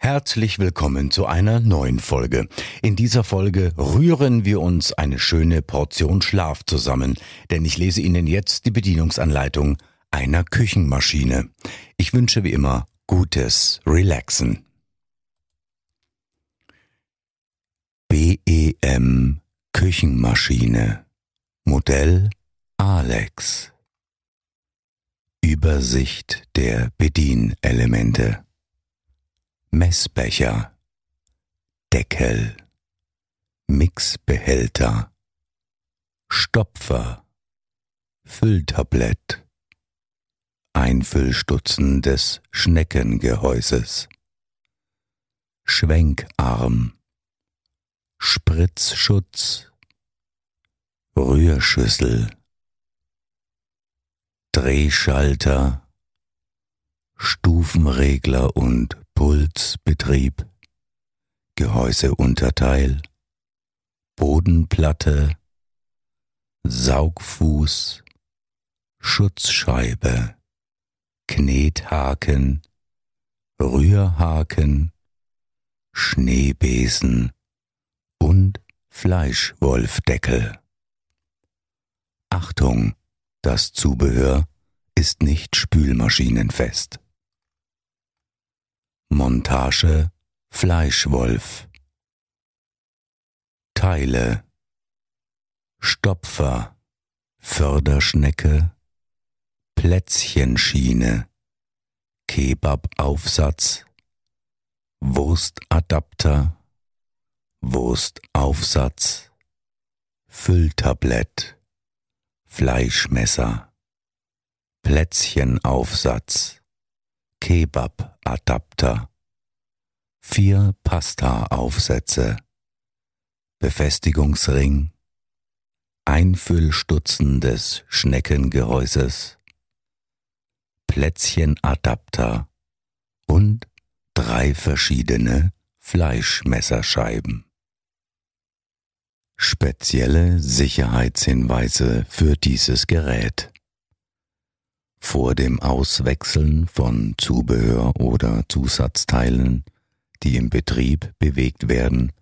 Herzlich willkommen zu einer neuen Folge. In dieser Folge rühren wir uns eine schöne Portion Schlaf zusammen, denn ich lese Ihnen jetzt die Bedienungsanleitung einer Küchenmaschine. Ich wünsche wie immer gutes Relaxen. BEM Küchenmaschine Modell Alex Übersicht der Bedienelemente Messbecher, Deckel, Mixbehälter, Stopfer, Fülltablett, Einfüllstutzen des Schneckengehäuses, Schwenkarm, Spritzschutz, Rührschüssel, Drehschalter, Stufenregler und Pulsbetrieb, Gehäuseunterteil, Bodenplatte, Saugfuß, Schutzscheibe, Knethaken, Rührhaken, Schneebesen und Fleischwolfdeckel. Achtung, das Zubehör ist nicht spülmaschinenfest. Montage Fleischwolf. Teile. Stopfer. Förderschnecke. Plätzchenschiene. Kebabaufsatz. Wurstadapter Wurstaufsatz. Fülltablett. Fleischmesser. Plätzchenaufsatz Kebab-Adapter, vier Pasta-Aufsätze, Befestigungsring, Einfüllstutzen des Schneckengehäuses, Plätzchenadapter. Und drei verschiedene Fleischmesserscheiben. Spezielle Sicherheitshinweise für dieses Gerät. Vor dem Auswechseln von Zubehör oder Zusatzteilen, die im Betrieb bewegt werden,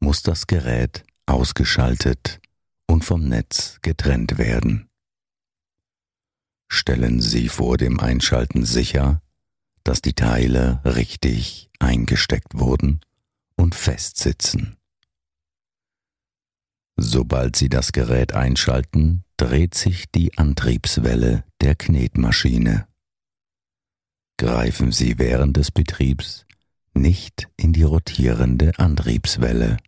muss das Gerät ausgeschaltet und vom Netz getrennt werden. Stellen Sie vor dem Einschalten sicher, dass die Teile richtig eingesteckt wurden und festsitzen. Sobald Sie das Gerät einschalten, dreht sich die Antriebswelle der Knetmaschine. Greifen Sie während des Betriebs nicht in die rotierende Antriebswelle.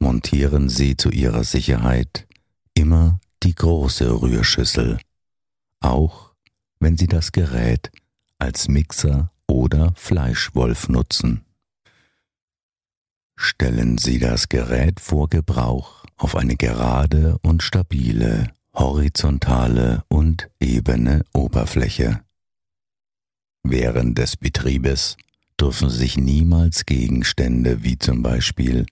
Montieren Sie zu Ihrer Sicherheit immer die große Rührschüssel, auch wenn Sie das Gerät als Mixer oder Fleischwolf nutzen. Stellen Sie das Gerät vor Gebrauch auf eine gerade und stabile, horizontale und ebene Oberfläche. Während des Betriebes dürfen sich niemals Gegenstände wie zum Beispiel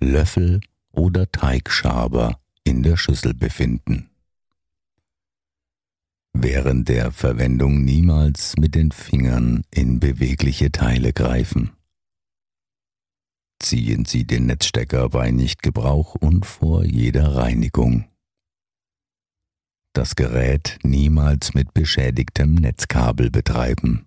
Löffel oder Teigschaber in der Schüssel befinden. Während der Verwendung niemals mit den Fingern in bewegliche Teile greifen. Ziehen Sie den Netzstecker bei Nichtgebrauch und vor jeder Reinigung. Das Gerät niemals mit beschädigtem Netzkabel betreiben.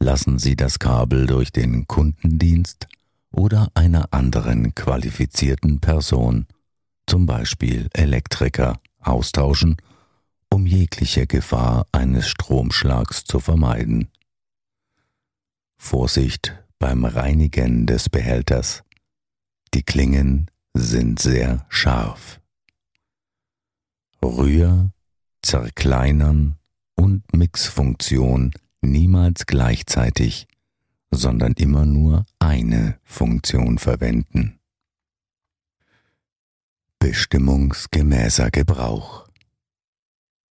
Lassen Sie das Kabel durch den Kundendienst oder einer anderen qualifizierten Person, zum Beispiel Elektriker, austauschen, um jegliche Gefahr eines Stromschlags zu vermeiden. Vorsicht beim Reinigen des Behälters. Die Klingen sind sehr scharf. Rühr, Zerkleinern und Mixfunktion niemals gleichzeitig, sondern immer nur eine Funktion verwenden. Bestimmungsgemäßer Gebrauch.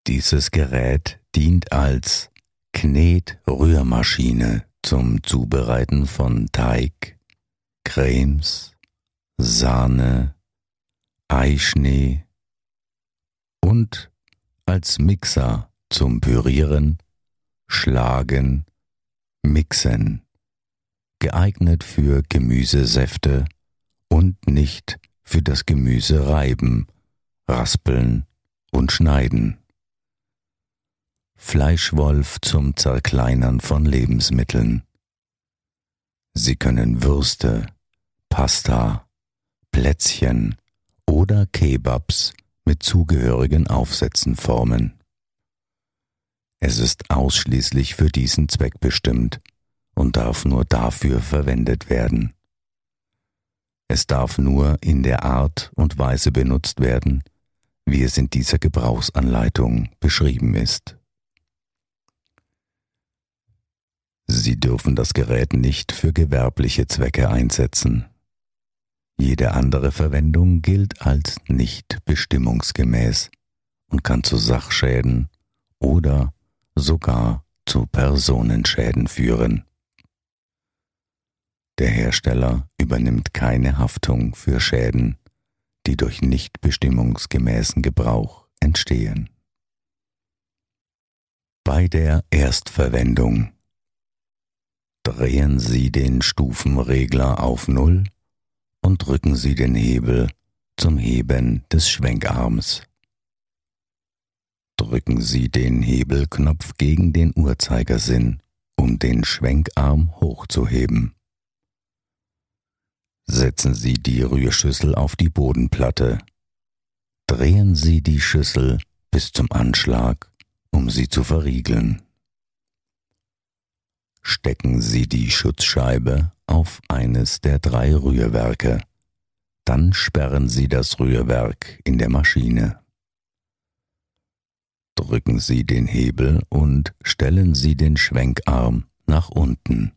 Dieses Gerät dient als Knetrührmaschine zum Zubereiten von Teig, Cremes, Sahne, Eischnee und als Mixer zum Pürieren, Schlagen, Mixen, geeignet für Gemüsesäfte und nicht für das Gemüse reiben, raspeln und schneiden. Fleischwolf zum Zerkleinern von Lebensmitteln. Sie können Würste, Pasta, Plätzchen oder Kebabs mit zugehörigen Aufsätzen formen. Es ist ausschließlich für diesen Zweck bestimmt und darf nur dafür verwendet werden. Es darf nur in der Art und Weise benutzt werden, wie es in dieser Gebrauchsanleitung beschrieben ist. Sie dürfen das Gerät nicht für gewerbliche Zwecke einsetzen. Jede andere Verwendung gilt als nicht bestimmungsgemäß und kann zu Sachschäden oder sogar zu Personenschäden führen. Der Hersteller übernimmt keine Haftung für Schäden, die durch nicht bestimmungsgemäßen Gebrauch entstehen. Bei der Erstverwendung drehen Sie den Stufenregler auf Null und drücken Sie den Hebel zum Heben des Schwenkarms. Drücken Sie den Hebelknopf gegen den Uhrzeigersinn, um den Schwenkarm hochzuheben. Setzen Sie die Rührschüssel auf die Bodenplatte. Drehen Sie die Schüssel bis zum Anschlag, um sie zu verriegeln. Stecken Sie die Schutzscheibe auf eines der drei Rührwerke. Dann sperren Sie das Rührwerk in der Maschine. Drücken Sie den Hebel und stellen Sie den Schwenkarm nach unten.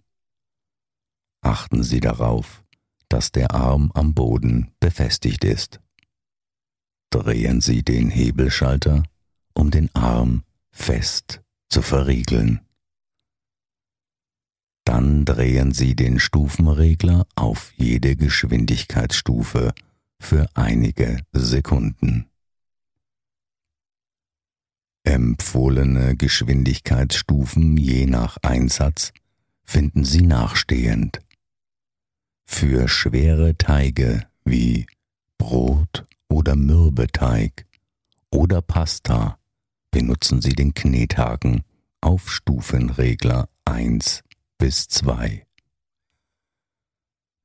Achten Sie darauf, dass der Arm am Boden befestigt ist. Drehen Sie den Hebelschalter, um den Arm fest zu verriegeln. Dann drehen Sie den Stufenregler auf jede Geschwindigkeitsstufe für einige Sekunden. Empfohlene Geschwindigkeitsstufen je nach Einsatz finden Sie nachstehend. Für schwere Teige wie Brot oder Mürbeteig oder Pasta benutzen Sie den Knethaken auf Stufenregler 1 bis 2.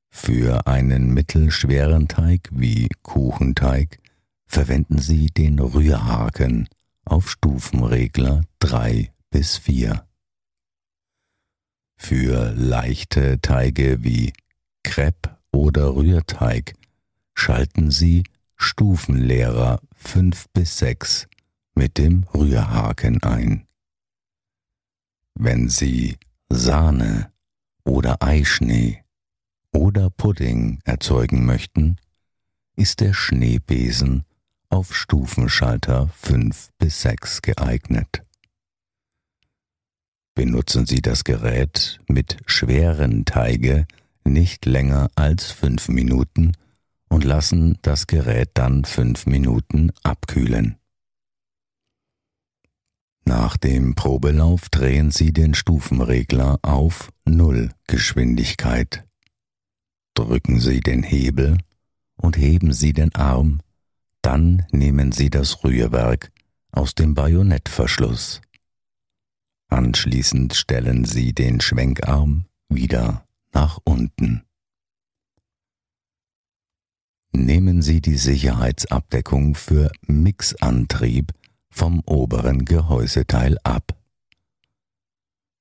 Für einen mittelschweren Teig wie Kuchenteig verwenden Sie den Rührhaken auf Stufenregler 3 bis 4. Für leichte Teige wie Crepe oder Rührteig schalten Sie Stufenlehrer 5 bis 6 mit dem Rührhaken ein. Wenn Sie Sahne oder Eischnee oder Pudding erzeugen möchten, ist der Schneebesen auf Stufenschalter 5 bis 6 geeignet. Benutzen Sie das Gerät mit schweren Teige nicht länger als fünf Minuten und lassen das Gerät dann fünf Minuten abkühlen. Nach dem Probelauf drehen Sie den Stufenregler auf Null Geschwindigkeit. Drücken Sie den Hebel und heben Sie den Arm, dann nehmen Sie das Rührwerk aus dem Bajonettverschluss. Anschließend stellen Sie den Schwenkarm wieder nach unten. Nehmen Sie die Sicherheitsabdeckung für Mixantrieb vom oberen Gehäuseteil ab.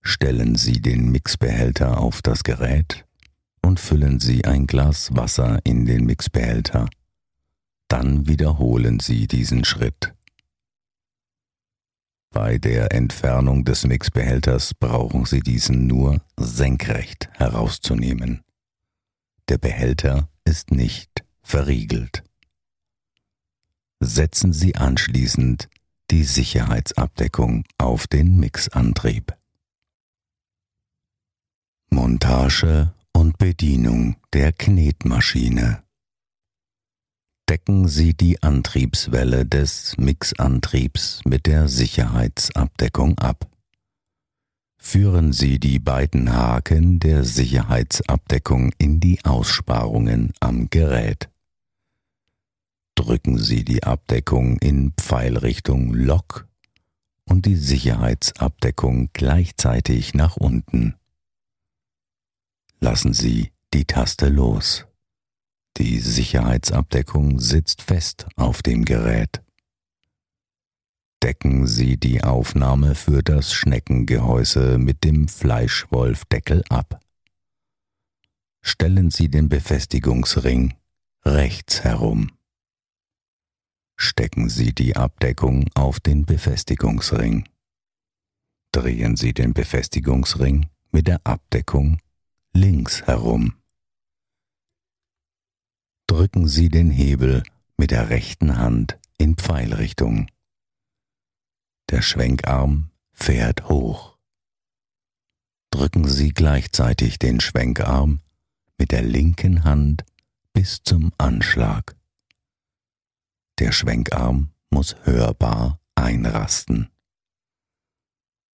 Stellen Sie den Mixbehälter auf das Gerät und füllen Sie ein Glas Wasser in den Mixbehälter. Dann wiederholen Sie diesen Schritt. Bei der Entfernung des Mixbehälters brauchen Sie diesen nur senkrecht herauszunehmen. Der Behälter ist nicht verriegelt. Setzen Sie anschließend die Sicherheitsabdeckung auf den Mixantrieb. Montage und Bedienung der Knetmaschine. Decken Sie die Antriebswelle des Mixantriebs mit der Sicherheitsabdeckung ab. Führen Sie die beiden Haken der Sicherheitsabdeckung in die Aussparungen am Gerät. Drücken Sie die Abdeckung in Pfeilrichtung Lock und die Sicherheitsabdeckung gleichzeitig nach unten. Lassen Sie die Taste los. Die Sicherheitsabdeckung sitzt fest auf dem Gerät. Decken Sie die Aufnahme für das Schneckengehäuse mit dem Fleischwolfdeckel ab. Stellen Sie den Befestigungsring rechts herum. Stecken Sie die Abdeckung auf den Befestigungsring. Drehen Sie den Befestigungsring mit der Abdeckung links herum. Drücken Sie den Hebel mit der rechten Hand in Pfeilrichtung. Der Schwenkarm fährt hoch. Drücken Sie gleichzeitig den Schwenkarm mit der linken Hand bis zum Anschlag. Der Schwenkarm muss hörbar einrasten.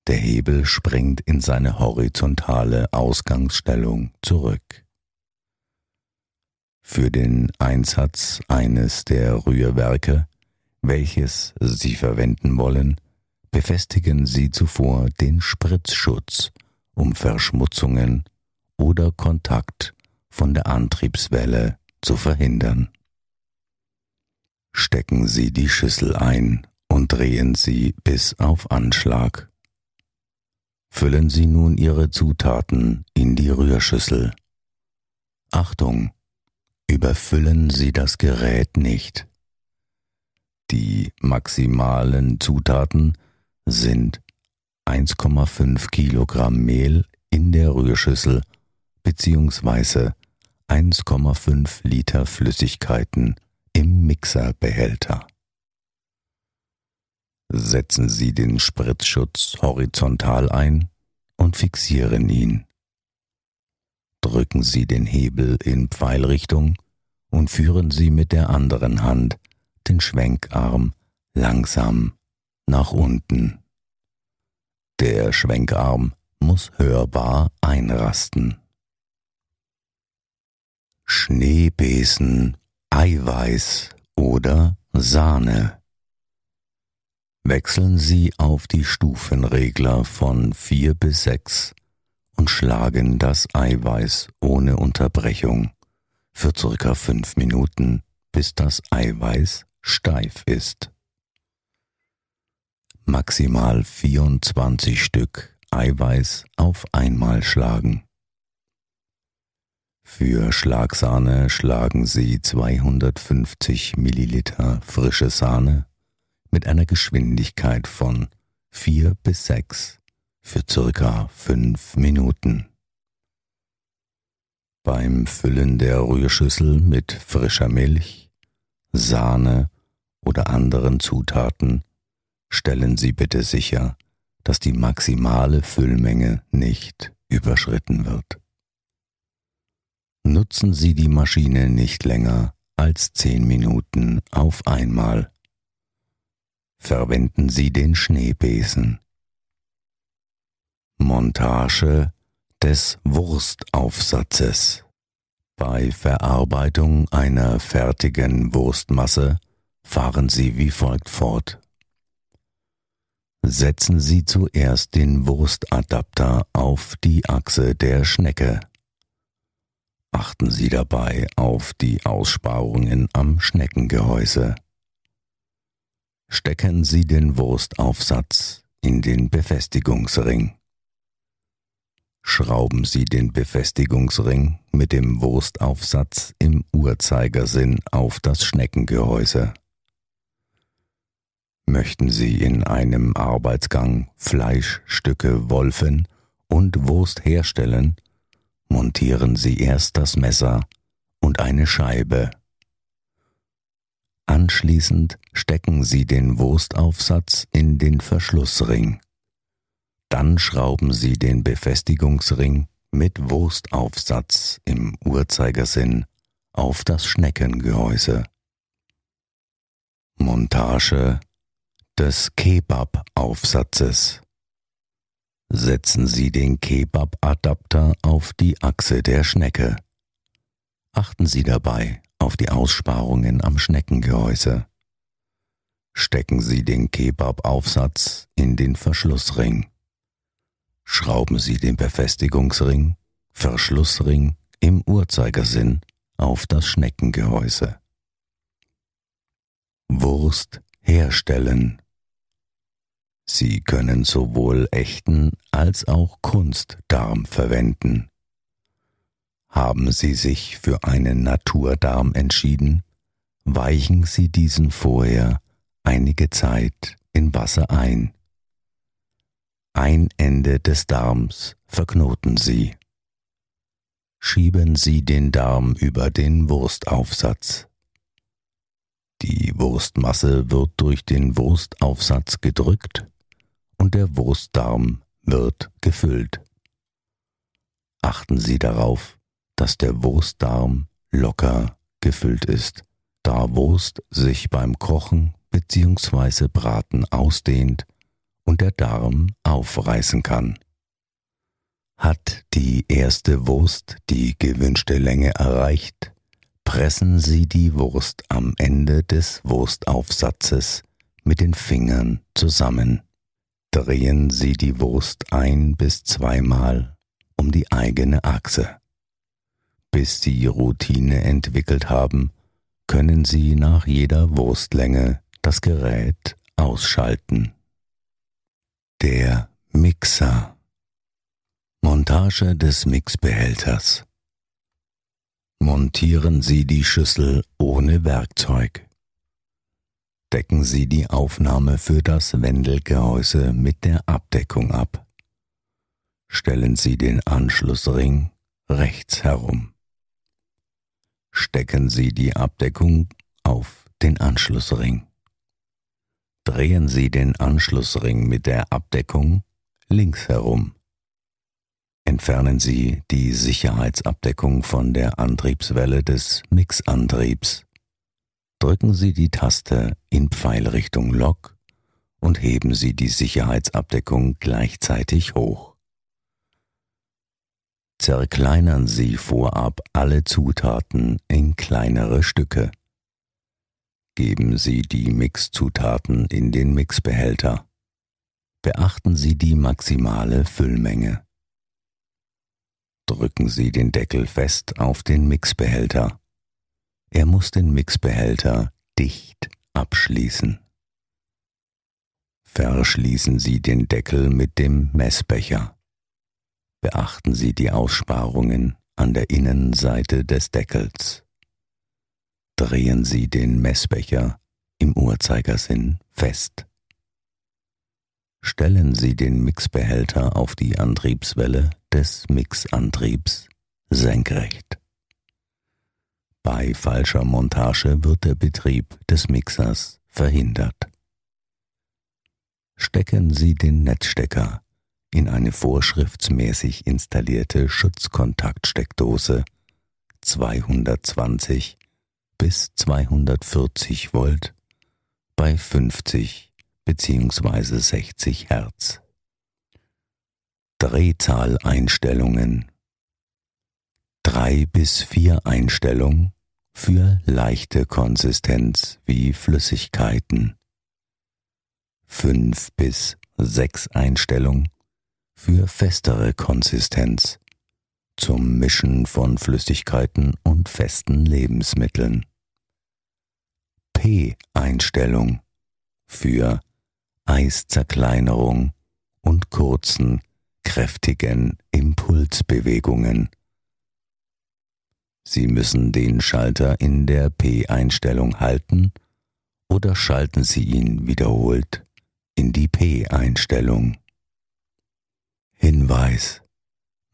Der Hebel springt in seine horizontale Ausgangsstellung zurück. Für den Einsatz eines der Rührwerke, welches Sie verwenden wollen, befestigen Sie zuvor den Spritzschutz, um Verschmutzungen oder Kontakt von der Antriebswelle zu verhindern. Stecken Sie die Schüssel ein und drehen Sie bis auf Anschlag. Füllen Sie nun Ihre Zutaten in die Rührschüssel. Achtung! Überfüllen Sie das Gerät nicht. Die maximalen Zutaten sind 1,5 Kilogramm Mehl in der Rührschüssel bzw. 1,5 Liter Flüssigkeiten im Mixerbehälter. Setzen Sie den Spritzschutz horizontal ein und fixieren ihn. Drücken Sie den Hebel in Pfeilrichtung und führen Sie mit der anderen Hand den Schwenkarm langsam nach unten. Der Schwenkarm muss hörbar einrasten. Schneebesen, Eiweiß oder Sahne. Wechseln Sie auf die Stufenregler von 4 bis 6 und schlagen das Eiweiß ohne Unterbrechung für circa 5 Minuten, bis das Eiweiß steif ist maximal 24 Stück Eiweiß auf einmal schlagen. Für Schlagsahne schlagen Sie 250 Milliliter frische Sahne mit einer Geschwindigkeit von 4 bis 6 für circa 5 Minuten. Beim Füllen der Rührschüssel mit frischer Milch, Sahne oder anderen Zutaten stellen Sie bitte sicher, dass die maximale Füllmenge nicht überschritten wird. Nutzen Sie die Maschine nicht länger als zehn Minuten auf einmal. Verwenden Sie den Schneebesen. Montage des Wurstaufsatzes. Bei Verarbeitung einer fertigen Wurstmasse fahren Sie wie folgt fort setzen Sie zuerst den Wurstadapter auf die Achse der Schnecke. Achten Sie dabei auf die Aussparungen am Schneckengehäuse. Stecken Sie den Wurstaufsatz in den Befestigungsring. Schrauben Sie den Befestigungsring mit dem Wurstaufsatz im Uhrzeigersinn auf das Schneckengehäuse. Möchten Sie in einem Arbeitsgang Fleischstücke wolfen und Wurst herstellen, montieren Sie erst das Messer und eine Scheibe. Anschließend stecken Sie den Wurstaufsatz in den Verschlussring. Dann schrauben Sie den Befestigungsring mit Wurstaufsatz im Uhrzeigersinn auf das Schneckengehäuse. Montage des Kebab-Aufsatzes. Setzen Sie den Kebab-Adapter auf die Achse der Schnecke. Achten Sie dabei auf die Aussparungen am Schneckengehäuse. Stecken Sie den Kebab-Aufsatz in den Verschlussring. Schrauben Sie den Befestigungsring, Verschlussring im Uhrzeigersinn auf das Schneckengehäuse. Wurst herstellen. Sie können sowohl echten als auch Kunstdarm verwenden. Haben Sie sich für einen Naturdarm entschieden, weichen Sie diesen vorher einige Zeit in Wasser ein. Ein Ende des Darms verknoten Sie. Schieben Sie den Darm über den Wurstaufsatz. Die Wurstmasse wird durch den Wurstaufsatz gedrückt und der Wurstdarm wird gefüllt. Achten Sie darauf, dass der Wurstdarm locker gefüllt ist, da Wurst sich beim Kochen bzw. Braten ausdehnt und der Darm aufreißen kann. Hat die erste Wurst die gewünschte Länge erreicht, pressen Sie die Wurst am Ende des Wurstaufsatzes mit den Fingern zusammen. Drehen Sie die Wurst ein bis zweimal um die eigene Achse. Bis Sie Routine entwickelt haben, können Sie nach jeder Wurstlänge das Gerät ausschalten. Der Mixer Montage des Mixbehälters Montieren Sie die Schüssel ohne Werkzeug. Decken Sie die Aufnahme für das Wendelgehäuse mit der Abdeckung ab. Stellen Sie den Anschlussring rechts herum. Stecken Sie die Abdeckung auf den Anschlussring. Drehen Sie den Anschlussring mit der Abdeckung links herum. Entfernen Sie die Sicherheitsabdeckung von der Antriebswelle des Mixantriebs. Drücken Sie die Taste in Pfeilrichtung Lok und heben Sie die Sicherheitsabdeckung gleichzeitig hoch. Zerkleinern Sie vorab alle Zutaten in kleinere Stücke. Geben Sie die Mixzutaten in den Mixbehälter. Beachten Sie die maximale Füllmenge drücken Sie den Deckel fest auf den Mixbehälter. Er muss den Mixbehälter dicht abschließen. Verschließen Sie den Deckel mit dem Messbecher. Beachten Sie die Aussparungen an der Innenseite des Deckels. Drehen Sie den Messbecher im Uhrzeigersinn fest. Stellen Sie den Mixbehälter auf die Antriebswelle des Mixantriebs senkrecht. Bei falscher Montage wird der Betrieb des Mixers verhindert. Stecken Sie den Netzstecker in eine vorschriftsmäßig installierte Schutzkontaktsteckdose 220 bis 240 Volt bei 50 bzw. 60 Hertz. Drehzahleinstellungen. Drei bis vier Einstellungen für leichte Konsistenz wie Flüssigkeiten. Fünf bis sechs Einstellungen für festere Konsistenz zum Mischen von Flüssigkeiten und festen Lebensmitteln. P-Einstellung für Eiszerkleinerung und kurzen kräftigen Impulsbewegungen. Sie müssen den Schalter in der P-Einstellung halten oder schalten Sie ihn wiederholt in die P-Einstellung. Hinweis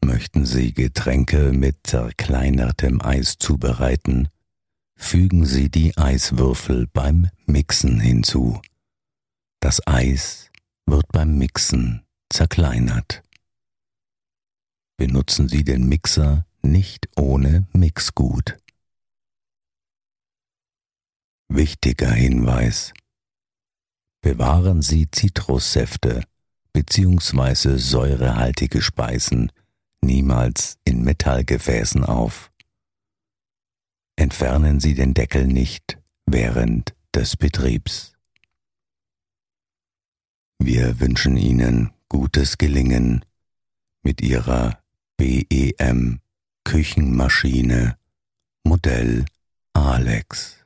Möchten Sie Getränke mit zerkleinertem Eis zubereiten, fügen Sie die Eiswürfel beim Mixen hinzu. Das Eis wird beim Mixen zerkleinert. Benutzen Sie den Mixer nicht ohne Mixgut. Wichtiger Hinweis. Bewahren Sie Zitrussäfte bzw. säurehaltige Speisen niemals in Metallgefäßen auf. Entfernen Sie den Deckel nicht während des Betriebs. Wir wünschen Ihnen gutes Gelingen mit Ihrer BEM Küchenmaschine Modell Alex.